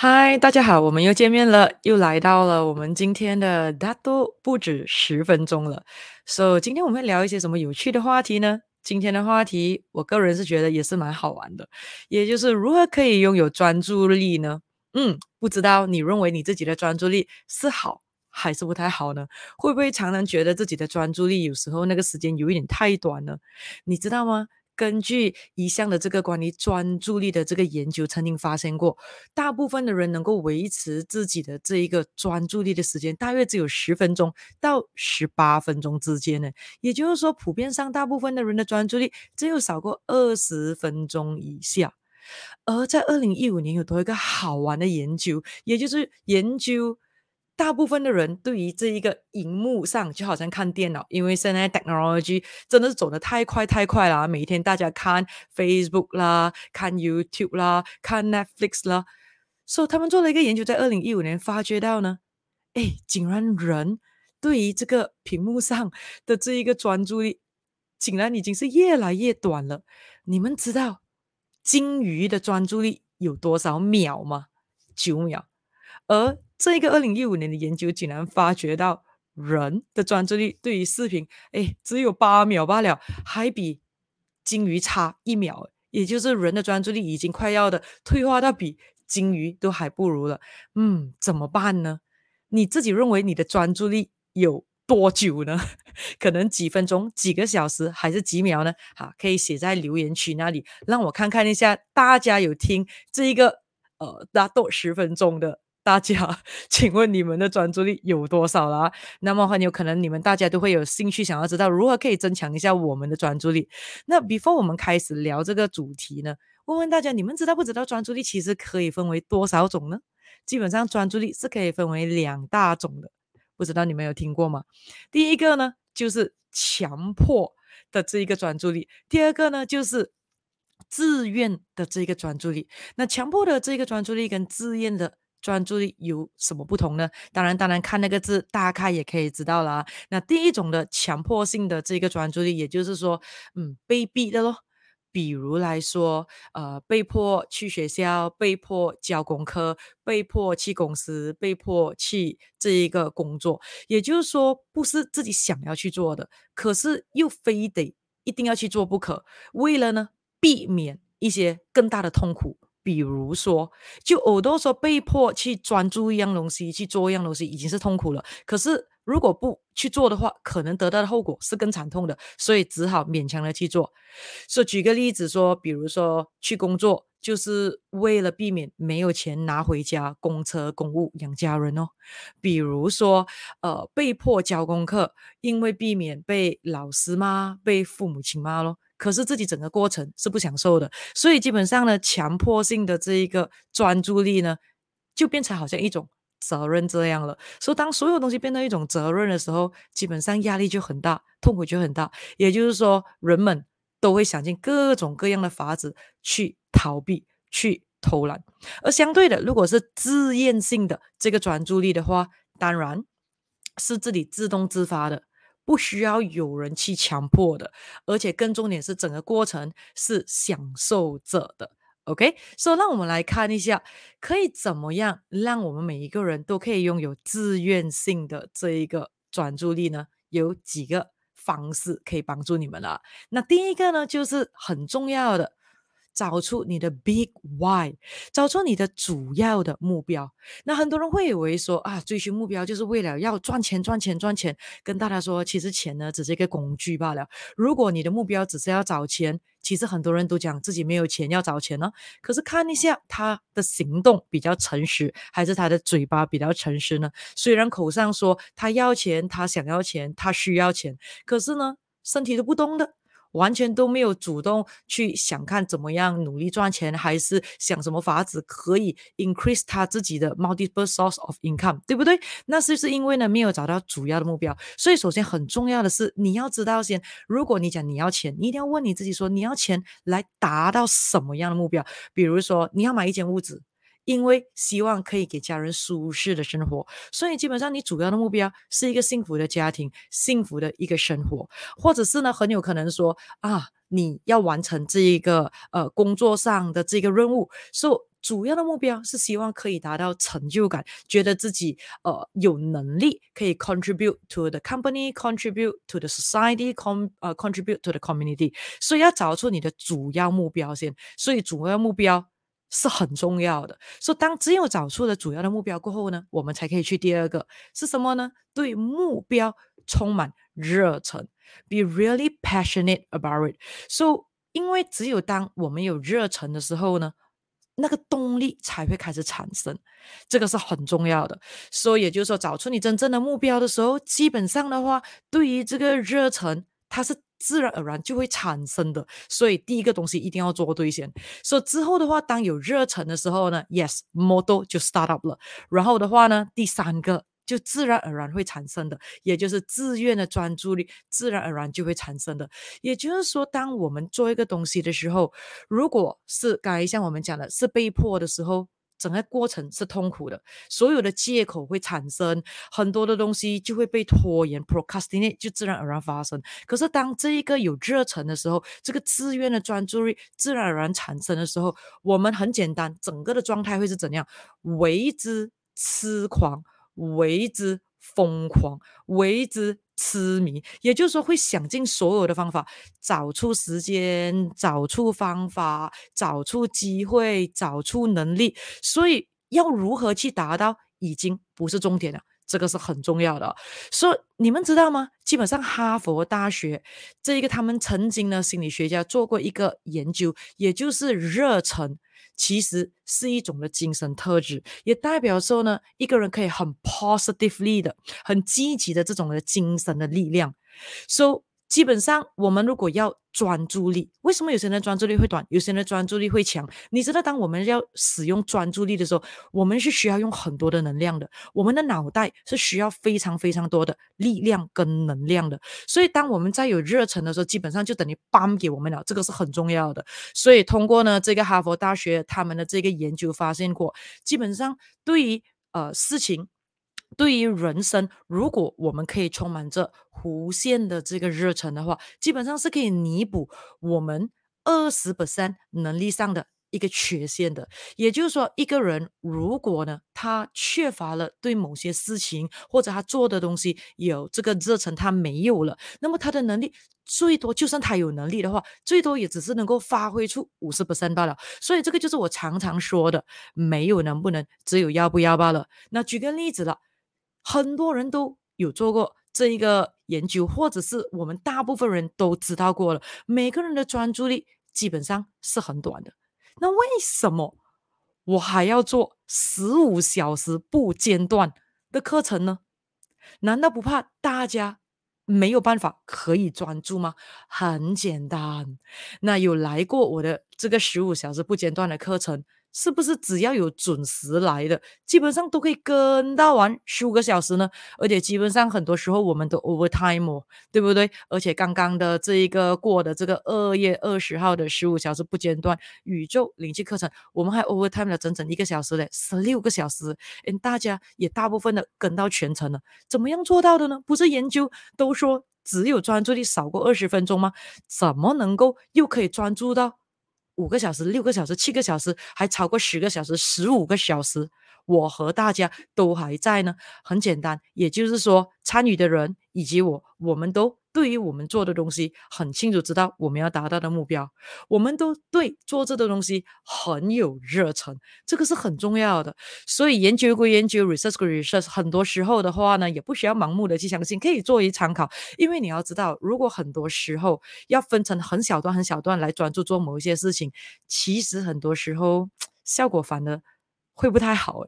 嗨，大家好，我们又见面了，又来到了我们今天的大多不止十分钟了。So，今天我们会聊一些什么有趣的话题呢？今天的话题，我个人是觉得也是蛮好玩的，也就是如何可以拥有专注力呢？嗯，不知道你认为你自己的专注力是好还是不太好呢？会不会常常觉得自己的专注力有时候那个时间有一点太短呢？你知道吗？根据一项的这个关于专注力的这个研究，曾经发现过，大部分的人能够维持自己的这一个专注力的时间，大约只有十分钟到十八分钟之间呢。也就是说，普遍上，大部分的人的专注力只有少过二十分钟以下。而在二零一五年，有多一个好玩的研究，也就是研究。大部分的人对于这一个荧幕上就好像看电脑，因为现在 technology 真的是走得太快太快了。每天大家看 Facebook 啦，看 YouTube 啦，看 Netflix 啦，所以他们做了一个研究，在二零一五年发觉到呢，哎，竟然人对于这个屏幕上 的这一个专注力，竟然已经是越来越短了。你们知道鲸鱼的专注力有多少秒吗？九秒，而这一个二零一五年的研究竟然发觉到，人的专注力对于视频，哎，只有八秒罢了，还比鲸鱼差一秒，也就是人的专注力已经快要的退化到比鲸鱼都还不如了。嗯，怎么办呢？你自己认为你的专注力有多久呢？可能几分钟、几个小时，还是几秒呢？好，可以写在留言区那里，让我看看一下，大家有听这一个呃，大多十分钟的。大家，请问你们的专注力有多少啦？那么很有可能你们大家都会有兴趣想要知道如何可以增强一下我们的专注力。那 before 我们开始聊这个主题呢，问问大家，你们知道不知道专注力其实可以分为多少种呢？基本上专注力是可以分为两大种的，不知道你们有听过吗？第一个呢就是强迫的这一个专注力，第二个呢就是自愿的这个专注力。那强迫的这个专注力跟自愿的。专注力有什么不同呢？当然，当然看那个字，大概也可以知道啦。那第一种的强迫性的这个专注力，也就是说，嗯，被逼的咯。比如来说，呃，被迫去学校，被迫交功课，被迫去公司，被迫去这一个工作。也就是说，不是自己想要去做的，可是又非得一定要去做不可。为了呢，避免一些更大的痛苦。比如说，就我都说被迫去专注一样东西，去做一样东西，已经是痛苦了。可是如果不去做的话，可能得到的后果是更惨痛的，所以只好勉强的去做。说举个例子说，比如说去工作，就是为了避免没有钱拿回家供车供物养家人哦。比如说，呃，被迫交功课，因为避免被老师骂，被父母亲骂咯。可是自己整个过程是不享受的，所以基本上呢，强迫性的这一个专注力呢，就变成好像一种责任这样了。所以当所有东西变成一种责任的时候，基本上压力就很大，痛苦就很大。也就是说，人们都会想尽各种各样的法子去逃避、去偷懒。而相对的，如果是自愿性的这个专注力的话，当然是自己自动自发的。不需要有人去强迫的，而且更重点是整个过程是享受者的。OK，所以让我们来看一下，可以怎么样让我们每一个人都可以拥有自愿性的这一个专注力呢？有几个方式可以帮助你们了。那第一个呢，就是很重要的。找出你的 big why，找出你的主要的目标。那很多人会以为说啊，追寻目标就是为了要赚钱、赚钱、赚钱。跟大家说，其实钱呢只是一个工具罢了。如果你的目标只是要找钱，其实很多人都讲自己没有钱要找钱呢。可是看一下他的行动比较诚实，还是他的嘴巴比较诚实呢？虽然口上说他要钱，他想要钱，他需要钱，可是呢，身体都不动的。完全都没有主动去想看怎么样努力赚钱，还是想什么法子可以 increase 他自己的 multiple source of income，对不对？那是不是因为呢没有找到主要的目标？所以首先很重要的是你要知道先，如果你讲你要钱，你一定要问你自己说你要钱来达到什么样的目标？比如说你要买一间屋子。因为希望可以给家人舒适的生活，所以基本上你主要的目标是一个幸福的家庭，幸福的一个生活，或者是呢，很有可能说啊，你要完成这一个呃工作上的这个任务，所以主要的目标是希望可以达到成就感，觉得自己呃有能力可以 contribute to the company，contribute to the society，con 呃 contribute to the community。所以要找出你的主要目标先，所以主要目标是很重要的。所以当只有找出了主要的目标过后呢，我们才可以去第二个是什么呢？对目标充满热忱，be really passionate about it。So 因为只有当我们有热忱的时候呢，那个动力才会开始产生，这个是很重要的。所以也就是说，找出你真正的目标的时候，基本上的话，对于这个热忱，它是自然而然就会产生的。所以第一个东西一定要做对先。所以之后的话，当有热忱的时候呢，yes，model 就 start up 了。然后的话呢，第三个。就自然而然会产生的，也就是自愿的专注力，自然而然就会产生的。也就是说，当我们做一个东西的时候，如果是刚才像我们讲的是被迫的时候，整个过程是痛苦的，所有的借口会产生，很多的东西就会被拖延，procrastinate 就自然而然发生。可是当这一个有热忱的时候，这个自愿的专注力自然而然产生的时候，我们很简单，整个的状态会是怎样？为之痴狂。为之疯狂，为之痴迷，也就是说，会想尽所有的方法，找出时间，找出方法，找出机会，找出能力。所以，要如何去达到，已经不是重点了。这个是很重要的。所以，你们知道吗？基本上，哈佛大学这一个他们曾经呢，心理学家做过一个研究，也就是热忱。其实是一种的精神特质，也代表说呢，一个人可以很 positively 的、很积极的这种的精神的力量。So 基本上，我们如果要专注力，为什么有些人的专注力会短，有些人的专注力会强？你知道，当我们要使用专注力的时候，我们是需要用很多的能量的，我们的脑袋是需要非常非常多的力量跟能量的。所以，当我们在有热忱的时候，基本上就等于帮给我们了，这个是很重要的。所以，通过呢这个哈佛大学他们的这个研究发现过，基本上对于呃事情。对于人生，如果我们可以充满着无限的这个热忱的话，基本上是可以弥补我们二十 percent 能力上的一个缺陷的。也就是说，一个人如果呢，他缺乏了对某些事情或者他做的东西有这个热忱，他没有了，那么他的能力最多，就算他有能力的话，最多也只是能够发挥出五十 percent 罢了。所以这个就是我常常说的，没有能不能，只有要不要罢了。那举个例子了。很多人都有做过这一个研究，或者是我们大部分人都知道过了。每个人的专注力基本上是很短的。那为什么我还要做十五小时不间断的课程呢？难道不怕大家没有办法可以专注吗？很简单，那有来过我的这个十五小时不间断的课程。是不是只要有准时来的，基本上都可以跟到完十五个小时呢？而且基本上很多时候我们都 overtime 哦，对不对？而且刚刚的这一个过的这个二月二十号的十五小时不间断宇宙灵气课程，我们还 overtime 了整整一个小时嘞，十六个小时，嗯，大家也大部分的跟到全程了，怎么样做到的呢？不是研究都说只有专注力少过二十分钟吗？怎么能够又可以专注到？五个小时、六个小时、七个小时，还超过十个小时、十五个小时，我和大家都还在呢。很简单，也就是说，参与的人以及我，我们都。对于我们做的东西很清楚，知道我们要达到的目标，我们都对做这个东西很有热忱，这个是很重要的。所以研究归研究，research 归 research，很多时候的话呢，也不需要盲目的去相信，可以作为参考。因为你要知道，如果很多时候要分成很小段、很小段来专注做某一些事情，其实很多时候 效果反而会不太好。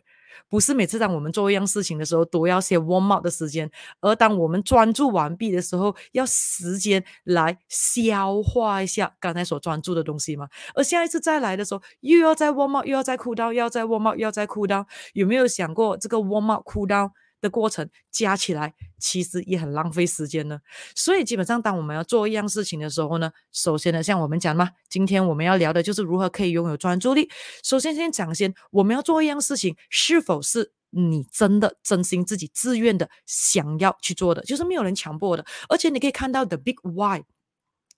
不是每次当我们做一样事情的时候都要写 warm up 的时间，而当我们专注完毕的时候，要时间来消化一下刚才所专注的东西嘛。而下一次再来的时候，又要再 warm up，又要再 cool down，又要再 warm up，又要再 cool down。有没有想过这个 warm up cool down？的过程加起来其实也很浪费时间呢，所以基本上当我们要做一样事情的时候呢，首先呢，像我们讲嘛，今天我们要聊的就是如何可以拥有专注力。首先先讲先，我们要做一样事情，是否是你真的真心自己自愿的想要去做的，就是没有人强迫的，而且你可以看到 the big why。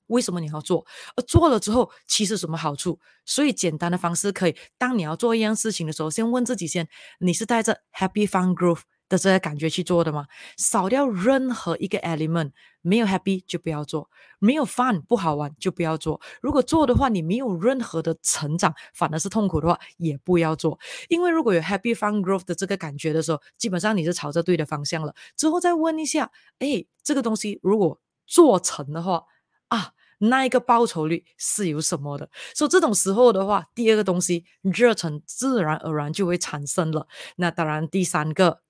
为什么你要做？而做了之后，其实什么好处？所以简单的方式可以，当你要做一样事情的时候，先问自己先：你是带着 happy fun growth 的这个感觉去做的吗？少掉任何一个 element，没有 happy 就不要做，没有 fun 不好玩就不要做。如果做的话，你没有任何的成长，反而是痛苦的话，也不要做。因为如果有 happy fun growth 的这个感觉的时候，基本上你是朝着对的方向了。之后再问一下，哎，这个东西如果做成的话，啊。那一个报酬率是有什么的？所以这种时候的话，第二个东西热忱自然而然就会产生了。那当然，第三个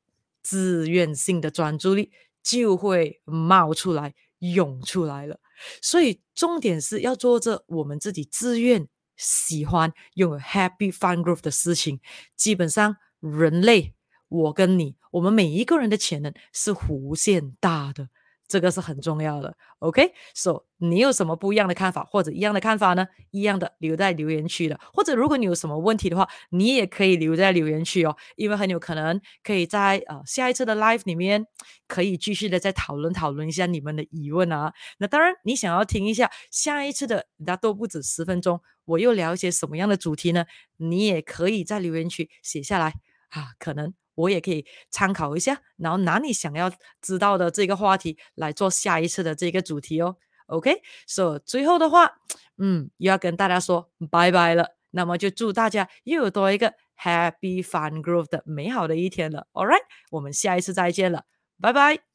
自愿性的专注力就会冒出来、涌出来了。所以重点是要做这我们自己自愿、喜欢、拥有 happy fun growth 的事情。基本上，人类，我跟你，我们每一个人的潜能是无限大的。这个是很重要的，OK？So，、你有什么不一样的看法或者一样的看法呢？一样的留在留言区的，或者如果你有什么问题的话，你也可以留在留言区哦，因为很有可能可以在呃下一次的 live 里面可以继续的再讨论讨论一下你们的疑问啊。那当然，你想要听一下下一次的那都不止十分钟，我又聊一些什么样的主题呢？你也可以在留言区写下来啊，可能。我也可以参考一下，然后拿你想要知道的这个话题来做下一次的这个主题哦。OK，so 最后的话，嗯，又要跟大家说拜拜了。那么就祝大家又有多一个 Happy Fun Groove 的美好的一天了。All right，我们下一次再见了，拜拜。